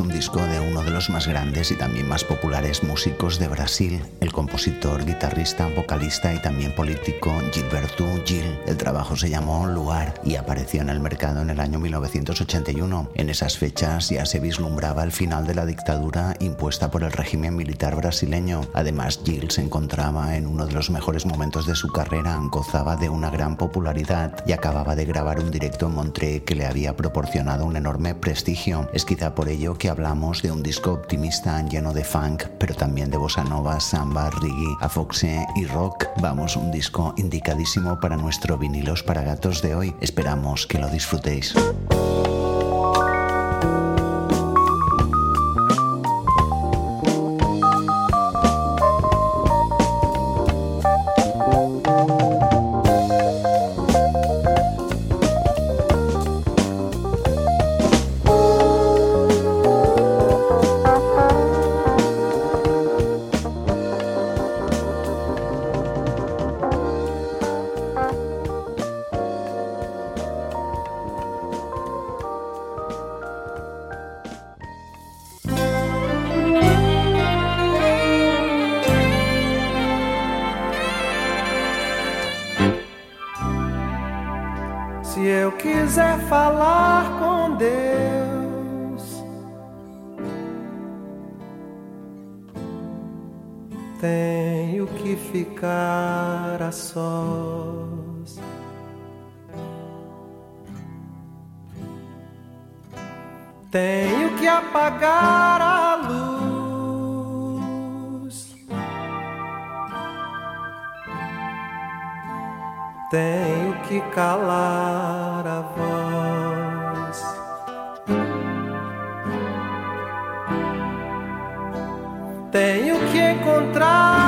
un disco de uno de los más grandes y también más populares músicos de Brasil, el compositor, guitarrista, vocalista y también político Gilberto Gil. El trabajo se llamó Luar y apareció en el mercado en el año 1981. En esas fechas ya se vislumbraba el final de la dictadura impuesta por el régimen militar brasileño. Además, Gil se encontraba en uno de los mejores momentos de su carrera, gozaba de una gran popularidad y acababa de grabar un directo en Montreux que le había proporcionado un enorme prestigio. Es quizá por ello que hablamos de un disco optimista lleno de funk, pero también de bossa nova, samba, reggae, afoxe y rock. Vamos, un disco indicadísimo para nuestro vinilos para gatos de hoy. Esperamos que lo disfrutéis. Tenho que apagar a luz. Tenho que calar a voz. Tenho que encontrar.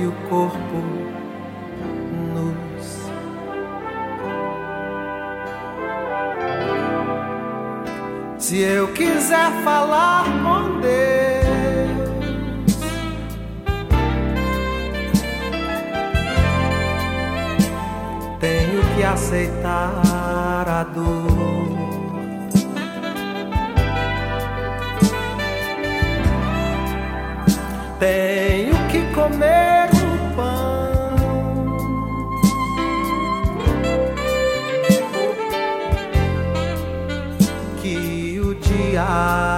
e o corpo Se eu quiser falar com Deus, tenho que aceitar a dor. Tenho que comer o pão. Que o diabo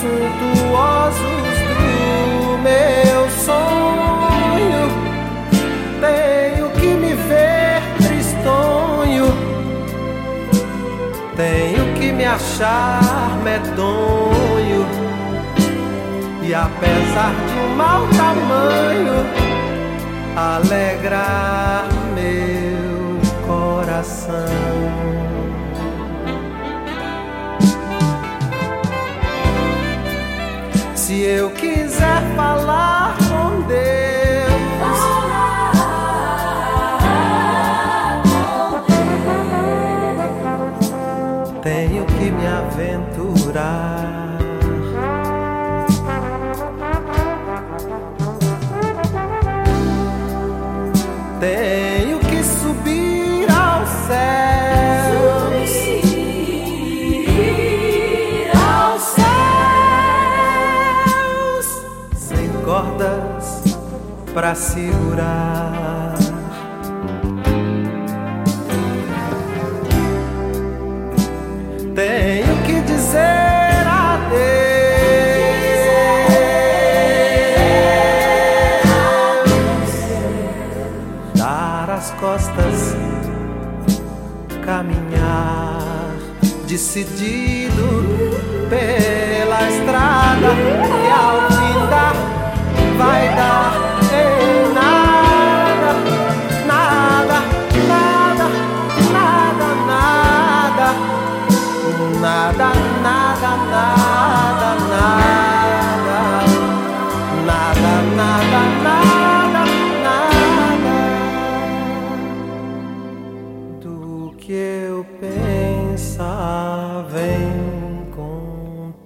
suntuosos meu sonho. Tenho que me ver tristonho. Tenho que me achar medonho. E apesar de um mau tamanho, alegrar meu coração. Eu quiser falar com Deus, pra segurar. Tenho que dizer adeus. Dar as costas, caminhar decidido pela estrada que ao findar vai dar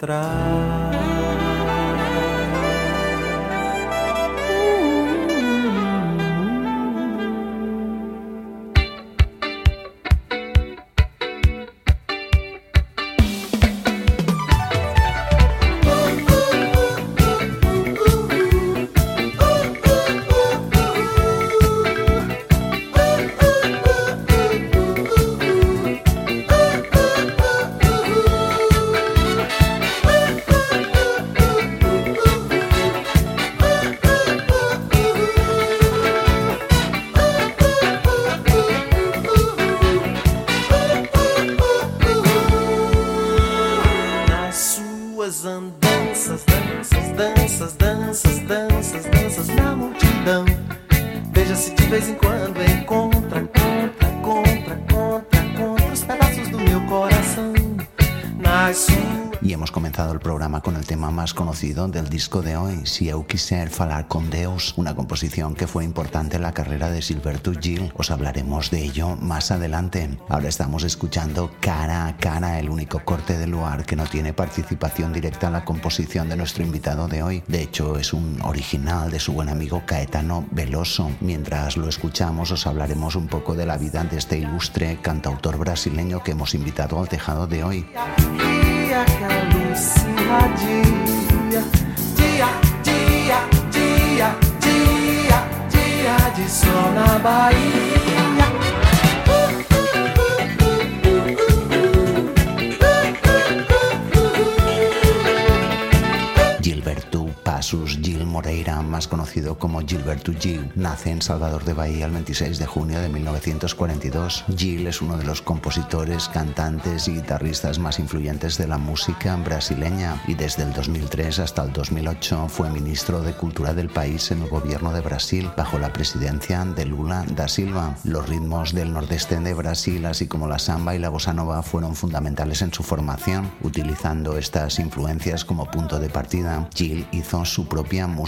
atrás. El tema más conocido del disco de hoy, Si eu quiser falar con Deus, una composición que fue importante en la carrera de Gilberto Gil. Os hablaremos de ello más adelante. Ahora estamos escuchando Cara a Cara, el único corte de lugar que no tiene participación directa en la composición de nuestro invitado de hoy. De hecho, es un original de su buen amigo Caetano Veloso. Mientras lo escuchamos, os hablaremos un poco de la vida de este ilustre cantautor brasileño que hemos invitado al tejado de hoy. Dia. Dia, dia, dia, dia, dia de sol na Bahia. Gilberto Passus Gil Moreira, más conocido como Gilberto Gil, nace en Salvador de Bahía el 26 de junio de 1942. Gil es uno de los compositores, cantantes y guitarristas más influyentes de la música brasileña y desde el 2003 hasta el 2008 fue ministro de Cultura del país en el gobierno de Brasil bajo la presidencia de Lula da Silva. Los ritmos del nordeste de Brasil, así como la samba y la bossa nova, fueron fundamentales en su formación. Utilizando estas influencias como punto de partida, Gil hizo su propia música,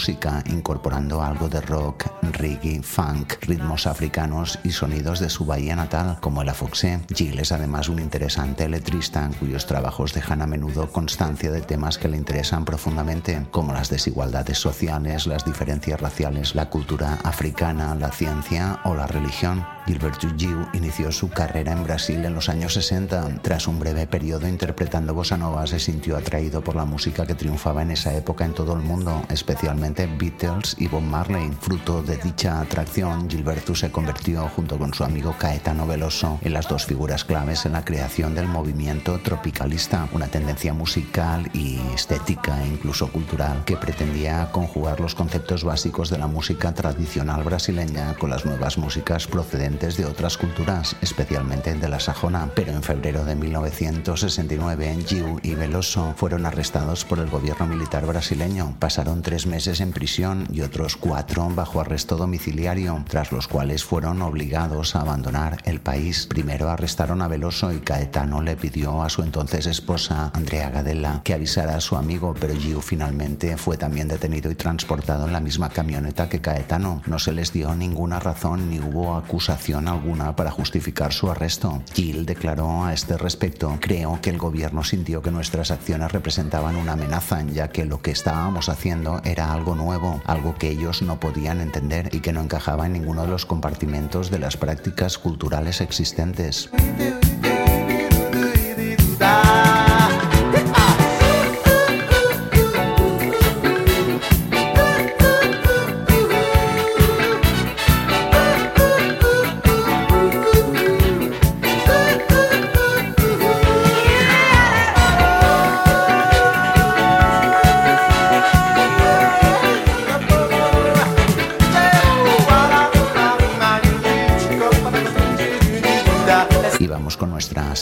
incorporando algo de rock, reggae, funk, ritmos africanos y sonidos de su bahía natal, como el afoxé. Gil es además un interesante letrista, cuyos trabajos dejan a menudo constancia de temas que le interesan profundamente, como las desigualdades sociales, las diferencias raciales, la cultura africana, la ciencia o la religión. Gilberto Gil inició su carrera en Brasil en los años 60. Tras un breve periodo interpretando bossa nova, se sintió atraído por la música que triunfaba en esa época en todo el mundo, especialmente Beatles y Bob Marley. Fruto de dicha atracción, Gilberto se convirtió, junto con su amigo Caetano Veloso, en las dos figuras claves en la creación del movimiento tropicalista, una tendencia musical y estética e incluso cultural que pretendía conjugar los conceptos básicos de la música tradicional brasileña con las nuevas músicas procedentes de otras culturas, especialmente de la sajona. Pero en febrero de 1969, Giu y Veloso fueron arrestados por el gobierno militar brasileño. Pasaron tres meses en prisión y otros cuatro bajo arresto domiciliario, tras los cuales fueron obligados a abandonar el país. Primero arrestaron a Veloso y Caetano le pidió a su entonces esposa, Andrea Gadella, que avisara a su amigo, pero Giu finalmente fue también detenido y transportado en la misma camioneta que Caetano. No se les dio ninguna razón ni hubo acusación alguna para justificar su arresto. Gill declaró a este respecto, creo que el gobierno sintió que nuestras acciones representaban una amenaza, ya que lo que estábamos haciendo era algo nuevo, algo que ellos no podían entender y que no encajaba en ninguno de los compartimentos de las prácticas culturales existentes.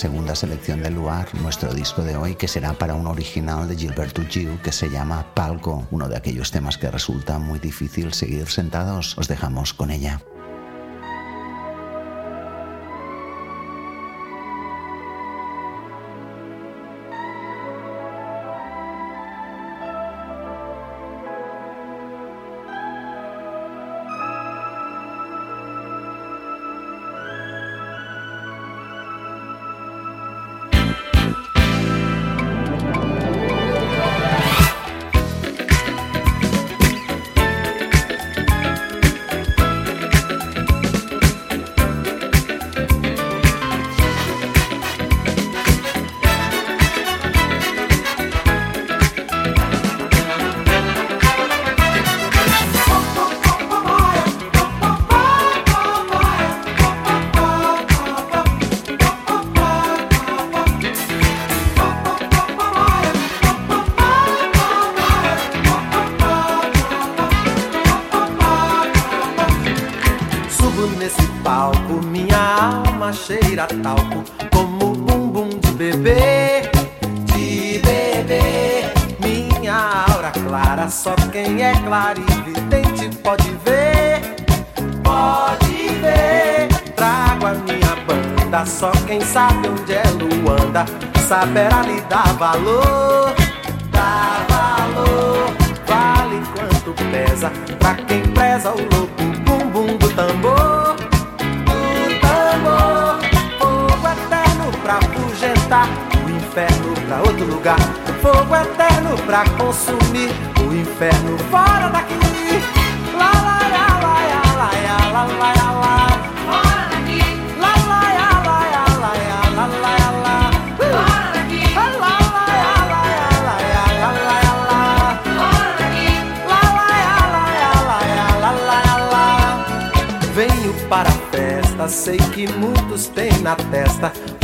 Segunda selección del lugar, nuestro disco de hoy, que será para un original de Gilberto Gil que se llama Palco, uno de aquellos temas que resulta muy difícil seguir sentados. Os dejamos con ella. nesse palco. Minha alma cheira talco, como bumbum de bebê, de bebê. Minha aura clara, só quem é clarividente pode ver, pode ver. Trago a minha banda, só quem sabe onde é Luanda saberá lhe dar valor, dá valor. Vale quanto pesa pra quem preza o louco. o inferno pra outro lugar, fogo eterno pra consumir, o inferno fora daqui. Lá, lá, lá, lá, lá, lá, lá, lá, lá, lá. Fora daqui. Lá, lá, lá, lá, lá, lá, lá, lá, lá. Fora daqui. Lá, lá, lá, lá, lá, lá, lá, lá. Fora daqui. Lá, lá, lá, lá, lá, lá, lá. Venho para festa, sei que muitos têm na testa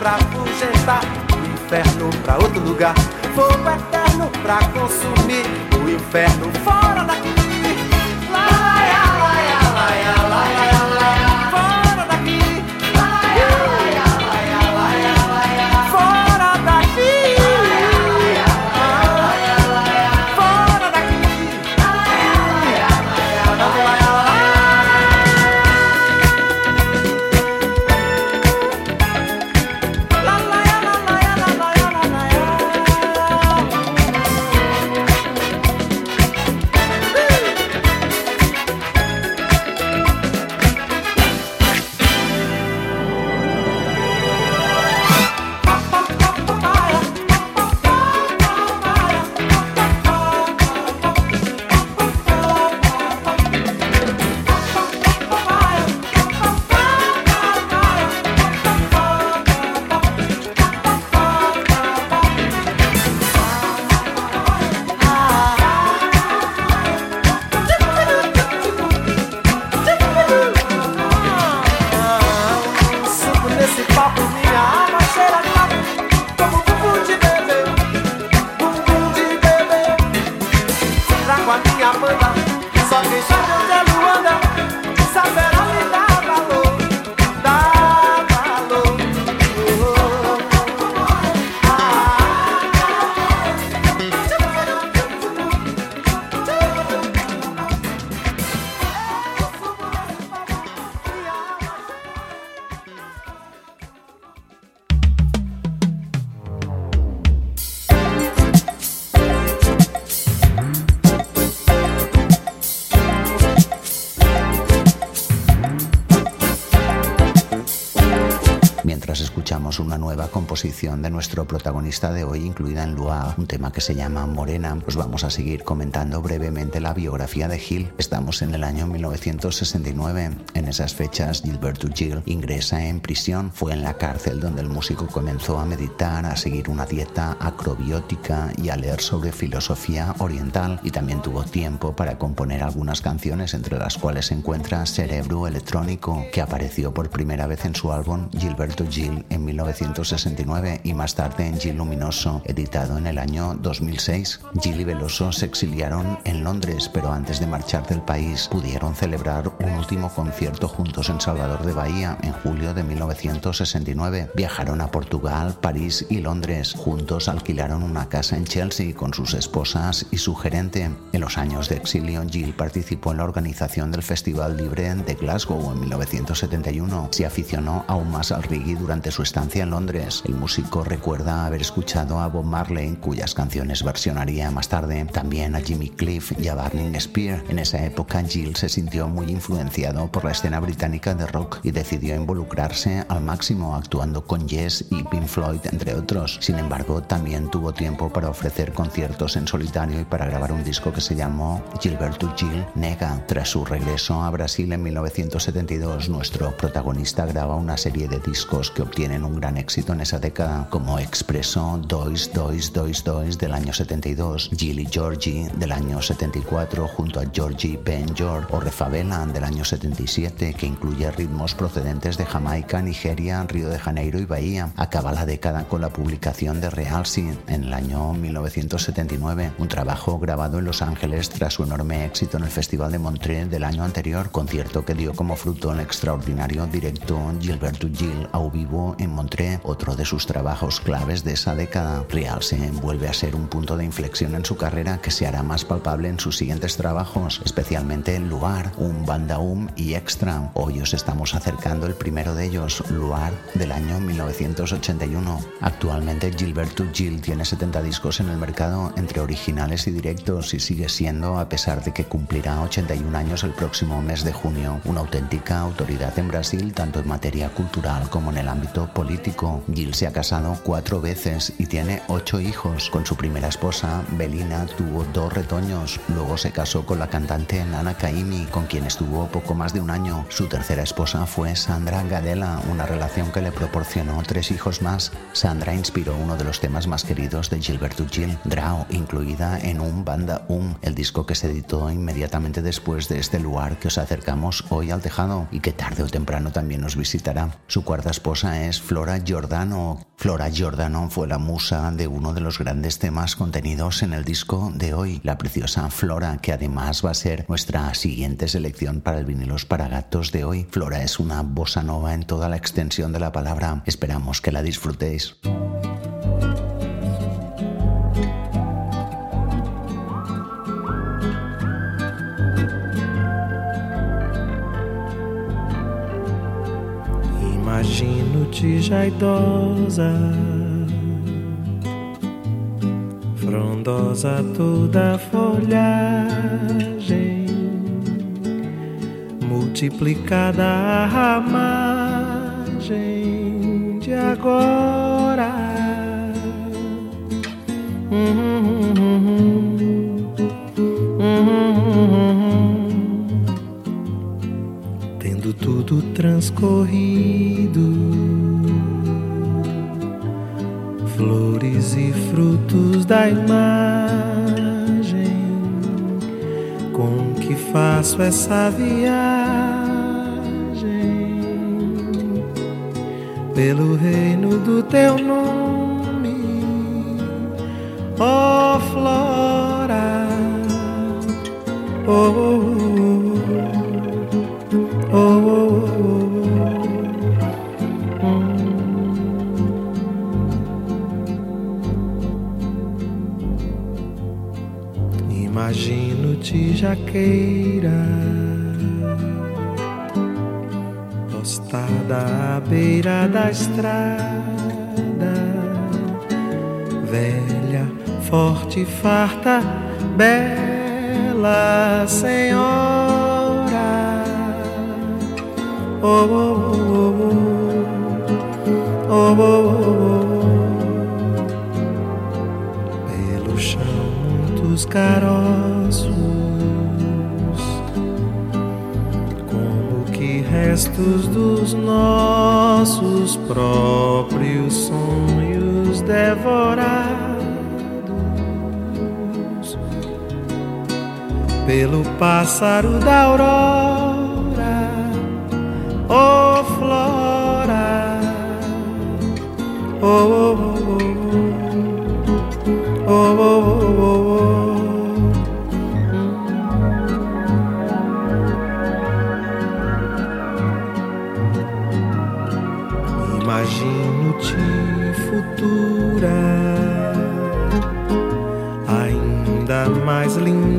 Pra afugentar, o inferno pra outro lugar, fogo eterno pra consumir, o inferno fora daqui. De nuestro protagonista de hoy, incluida en Lua, un tema que se llama Morena, pues vamos a seguir comentando brevemente la biografía de Gil. Estamos en el año 1969. En esas fechas, Gilberto Gil ingresa en prisión. Fue en la cárcel donde el músico comenzó a meditar, a seguir una dieta acrobiótica y a leer sobre filosofía oriental y también tuvo tiempo para componer algunas canciones entre las cuales se encuentra Cerebro Electrónico que apareció por primera vez en su álbum Gilberto Gil en 1969 y más tarde en Gil Luminoso editado en el año 2006. Gil y Veloso se exiliaron en Londres pero antes de marchar del país pudieron celebrar un último concierto juntos en Salvador de Bahía en julio de 1969. Viajaron a Portugal, París y Londres. Juntos alquilaron una casa en Chelsea con sus esposas y su gerente. En los años de exilio, Jill participó en la organización del Festival Libre de Glasgow en 1971. Se aficionó aún más al reggae durante su estancia en Londres. El músico recuerda haber escuchado a Bob Marley, cuyas canciones versionaría más tarde, también a Jimmy Cliff y a Barney Spear. En esa época, Jill se sintió muy influenciado por la escena británica de rock y decidió involucrarse al máximo actuando con Yes y Pink Floyd, entre otros. Sin embargo, también tuvo tiempo para ofrecer conciertos en solitario y para grabar un disco que se llamó Gilberto Gil Nega. Tras su regreso a Brasil en 1972, nuestro protagonista graba una serie de discos que obtienen un gran éxito en esa década, como Expreso, Dois, Dois, Dois, Dois del año 72, Gil y Georgie del año 74, junto a Georgie Ben George o Refavela del año 77, que incluye ritmos procedentes de Jamaica, Nigeria, Río de Janeiro y Bahía. Acaba la década con la publicación de Realcy en el año 1979, un trabajo grabado en Los Ángeles tras su enorme éxito en el Festival de Montreal del año anterior, concierto que dio como fruto el extraordinario directo Gilberto Gil a vivo en Montreal, otro de sus trabajos claves de esa década. Realce vuelve a ser un punto de inflexión en su carrera que se hará más palpable en sus siguientes trabajos, especialmente en Luar, un Bandaum y Extra. Hoy os estamos acercando el primero de ellos, Luar, del año 1981. Actualmente Gilberto Gil tiene 70 discos en el mercado entre originales y directos y sigue siendo, a pesar de que cumplirá 81 años el próximo mes de junio, una auténtica autoridad en Brasil tanto en materia cultural como en el ámbito político. Gil se casado cuatro veces y tiene ocho hijos. Con su primera esposa, Belina, tuvo dos retoños. Luego se casó con la cantante Nana Caimi, con quien estuvo poco más de un año. Su tercera esposa fue Sandra Gadela, una relación que le proporcionó tres hijos más. Sandra inspiró uno de los temas más queridos de Gilberto Gil, Drao, incluida en un Banda Um, el disco que se editó inmediatamente después de este lugar que os acercamos hoy al tejado y que tarde o temprano también nos visitará. Su cuarta esposa es Flora Giordano. Flora Giordano fue la musa de uno de los grandes temas contenidos en el disco de hoy, la preciosa Flora, que además va a ser nuestra siguiente selección para el vinilos para gatos de hoy. Flora es una bossa nova en toda la extensión de la palabra. Esperamos que la disfrutéis. Imagino-te já idosa, frondosa toda a folhagem, multiplicada a ramagem de agora. Tendo transcorrido, flores e frutos da imagem com que faço essa viagem pelo reino do teu nome, ó Flora. Oh, oh, oh, jaqueira postada à beira da estrada, velha, forte, farta, bela senhora. Oh, oh, oh, oh, oh, oh, oh, pelo chão dos caroços, restos dos nossos próprios sonhos devorados. Pelo pássaro da aurora, oh flora, oh, oh, oh,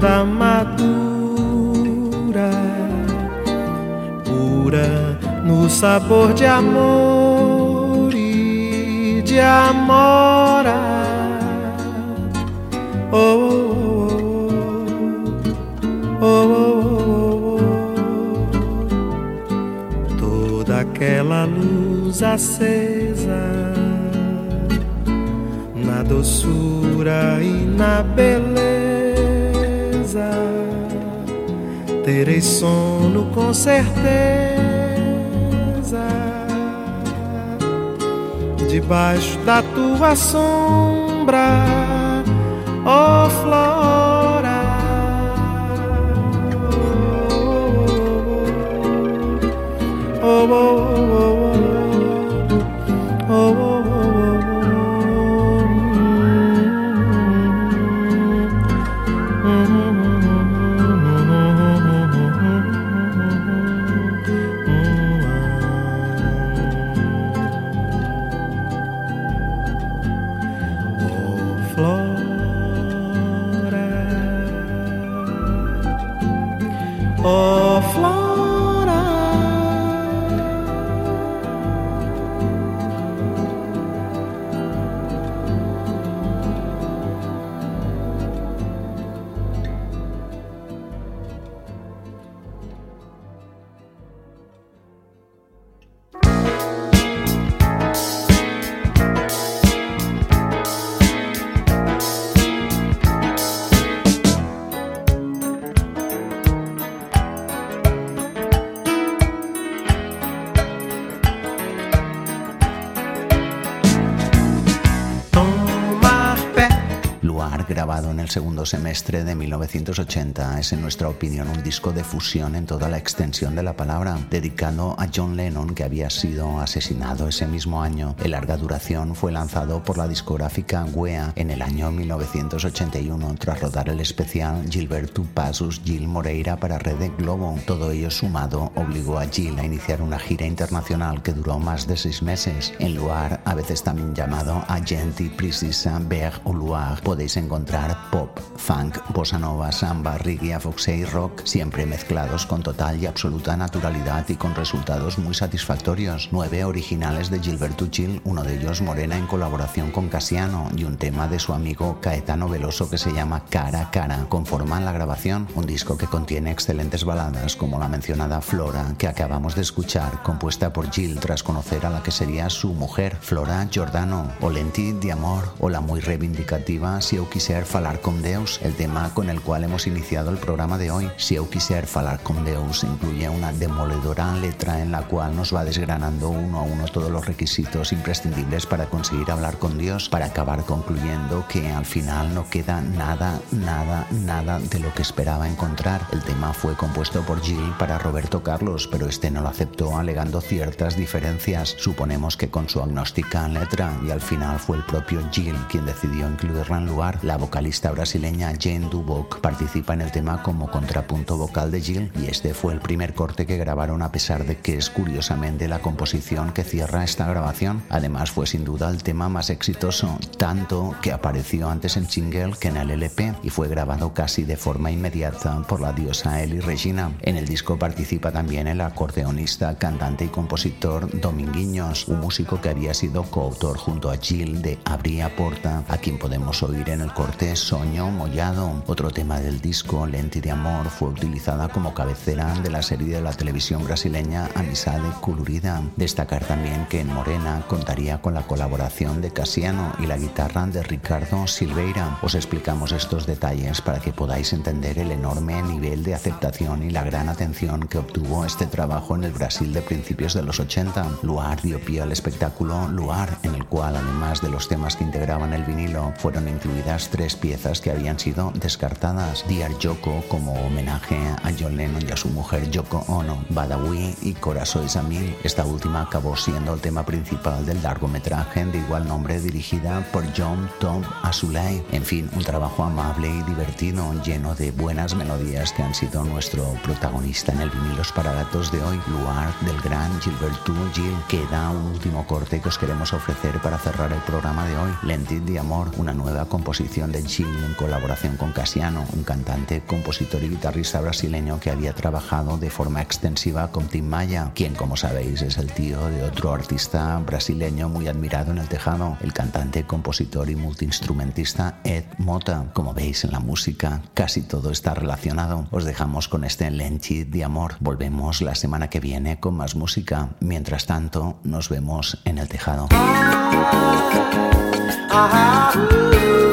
linda, madura, pura no sabor de amor e de amora. Oh, oh, oh, oh, oh, oh. toda aquela luz acesa na doçura e na beleza. Terei sono com certeza debaixo da tua sombra, oh flora. Oh, oh, oh, of. Segundo semestre de 1980, es en nuestra opinión un disco de fusión en toda la extensión de la palabra, dedicado a John Lennon que había sido asesinado ese mismo año. El larga duración fue lanzado por la discográfica Wea en el año 1981 tras rodar el especial Gilberto Passus Gil Moreira para Red Globo. Todo ello sumado obligó a Gil a iniciar una gira internacional que duró más de seis meses. En Luar, a veces también llamado Agenti Precisa Berg o Luar, podéis encontrar funk, bossa nova, samba, reggae, foxé y rock, siempre mezclados con total y absoluta naturalidad y con resultados muy satisfactorios. Nueve originales de Gilberto Gil, uno de ellos Morena en colaboración con Casiano y un tema de su amigo Caetano Veloso que se llama Cara a Cara, conforman la grabación, un disco que contiene excelentes baladas como la mencionada Flora que acabamos de escuchar, compuesta por Gil tras conocer a la que sería su mujer, Flora Giordano, o Lenti de Amor, o la muy reivindicativa Si eu quiser falar con Deus, el tema con el cual hemos iniciado el programa de hoy. Si eu quiser falar con Deus incluye una demoledora letra en la cual nos va desgranando uno a uno todos los requisitos imprescindibles para conseguir hablar con Dios, para acabar concluyendo que al final no queda nada, nada, nada de lo que esperaba encontrar. El tema fue compuesto por Gil para Roberto Carlos, pero este no lo aceptó alegando ciertas diferencias. Suponemos que con su agnóstica letra y al final fue el propio Gil quien decidió incluirla en lugar. La vocalista brasileña Jane Duboc participa en el tema como contrapunto vocal de Gil y este fue el primer corte que grabaron a pesar de que es curiosamente la composición que cierra esta grabación. Además fue sin duda el tema más exitoso, tanto que apareció antes en single que en el LP y fue grabado casi de forma inmediata por la diosa Eli Regina. En el disco participa también el acordeonista, cantante y compositor Dominguiños, un músico que había sido coautor junto a Gil de Abría Porta, a quien podemos oír en el corte Mollado. Otro tema del disco, Lenti de Amor, fue utilizada como cabecera de la serie de la televisión brasileña Amizade Colorida. Destacar también que en Morena contaría con la colaboración de Casiano y la guitarra de Ricardo Silveira. Os explicamos estos detalles para que podáis entender el enorme nivel de aceptación y la gran atención que obtuvo este trabajo en el Brasil de principios de los 80. Luar dio pie al espectáculo Luar, en el cual además de los temas que integraban el vinilo, fueron incluidas tres piezas que habían sido descartadas. Dear Yoko como homenaje a John Lennon y a su mujer Yoko Ono, Badawi y Corazones a Mil. Esta última acabó siendo el tema principal del largometraje de igual nombre dirigida por John Tom Azulay. En fin, un trabajo amable y divertido, lleno de buenas melodías que han sido nuestro protagonista en el vinilos para gatos de hoy, Luar del gran Gilberto Gil. Queda un último corte que os queremos ofrecer para cerrar el programa de hoy, Lentit de Amor, una nueva composición de Gil en colaboración con Casiano, un cantante, compositor y guitarrista brasileño que había trabajado de forma extensiva con Tim Maya, quien como sabéis es el tío de otro artista brasileño muy admirado en el tejado, el cantante, compositor y multiinstrumentista Ed Mota. Como veis en la música, casi todo está relacionado. Os dejamos con este Lentit de Amor. Volvemos la semana que viene con más música. Mientras tanto, nos vemos en el tejado. Pela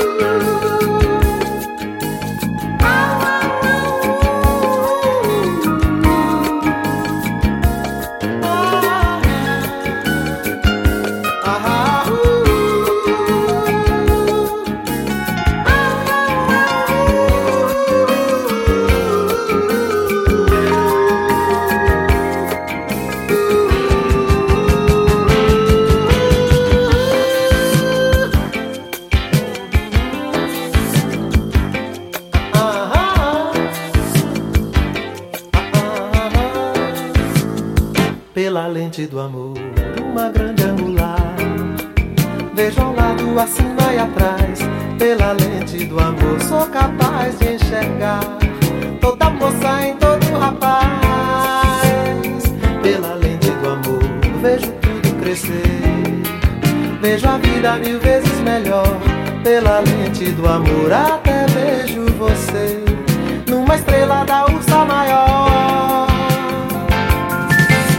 acima e atrás. Pela lente do amor, sou capaz de enxergar toda moça em todo rapaz. Pela lente do amor, vejo tudo crescer. Vejo a vida mil vezes melhor. Pela lente do amor, até vejo você numa estrela da ursa maior.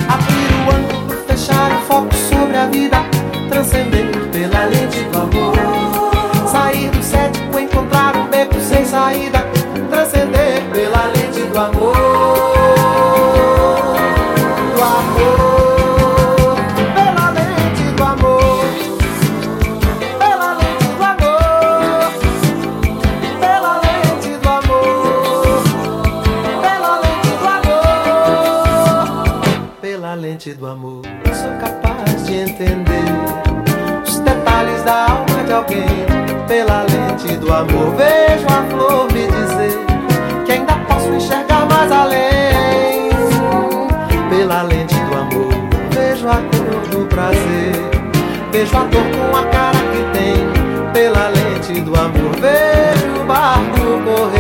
Abrir o ângulo, fechar o foco sobre a vida, transcender pela lente do amor. Sair do cético, encontrar um beco sem saída, transcender pela lente do amor. Do amor, pela lente do amor. Pela lente do amor. Pela lente do amor. Pela lente do amor. Pela lente do amor, sou capaz de entender os detalhes da alma de alguém. Pela lente do amor, vejo a flor me dizer que ainda posso enxergar mais além. Pela lente do amor, vejo a cor do prazer, vejo a dor com a cara que tem. Pela lente do amor, vejo o barco correr.